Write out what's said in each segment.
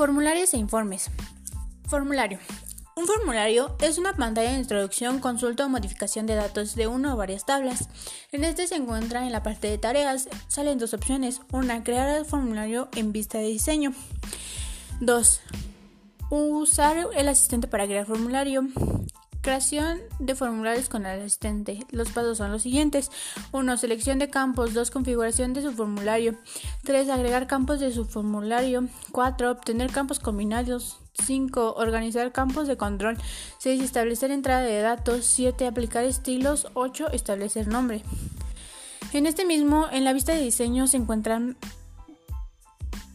Formularios e informes. Formulario. Un formulario es una pantalla de introducción, consulta o modificación de datos de una o varias tablas. En este se encuentra en la parte de tareas. Salen dos opciones. Una, crear el formulario en vista de diseño. 2. Usar el asistente para crear formulario. Creación de formularios con el asistente. Los pasos son los siguientes. 1. Selección de campos. 2. Configuración de su formulario. 3. Agregar campos de su formulario. 4. Obtener campos combinados. 5. Organizar campos de control. 6. Establecer entrada de datos. 7. Aplicar estilos. 8. Establecer nombre. En este mismo, en la vista de diseño se encuentran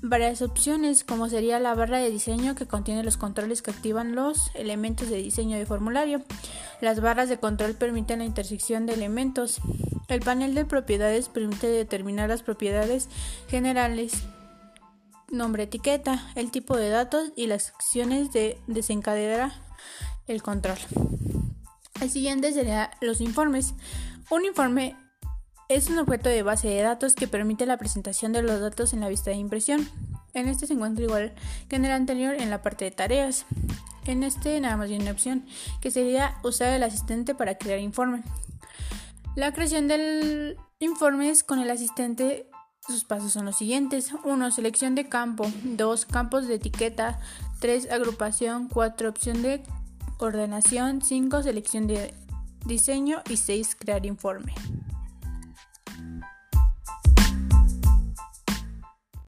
varias opciones, como sería la barra de diseño que contiene los controles que activan los elementos de diseño de formulario. Las barras de control permiten la intersección de elementos. El panel de propiedades permite determinar las propiedades generales, nombre etiqueta, el tipo de datos y las acciones de desencadenar el control. El siguiente sería los informes. Un informe es un objeto de base de datos que permite la presentación de los datos en la vista de impresión. En este se encuentra igual que en el anterior en la parte de tareas. En este nada más viene una opción, que sería usar el asistente para crear informe. La creación del informe con el asistente, sus pasos son los siguientes. 1. Selección de campo. 2. Campos de etiqueta. 3. Agrupación. 4. Opción de ordenación. 5. Selección de diseño. Y 6. Crear informe.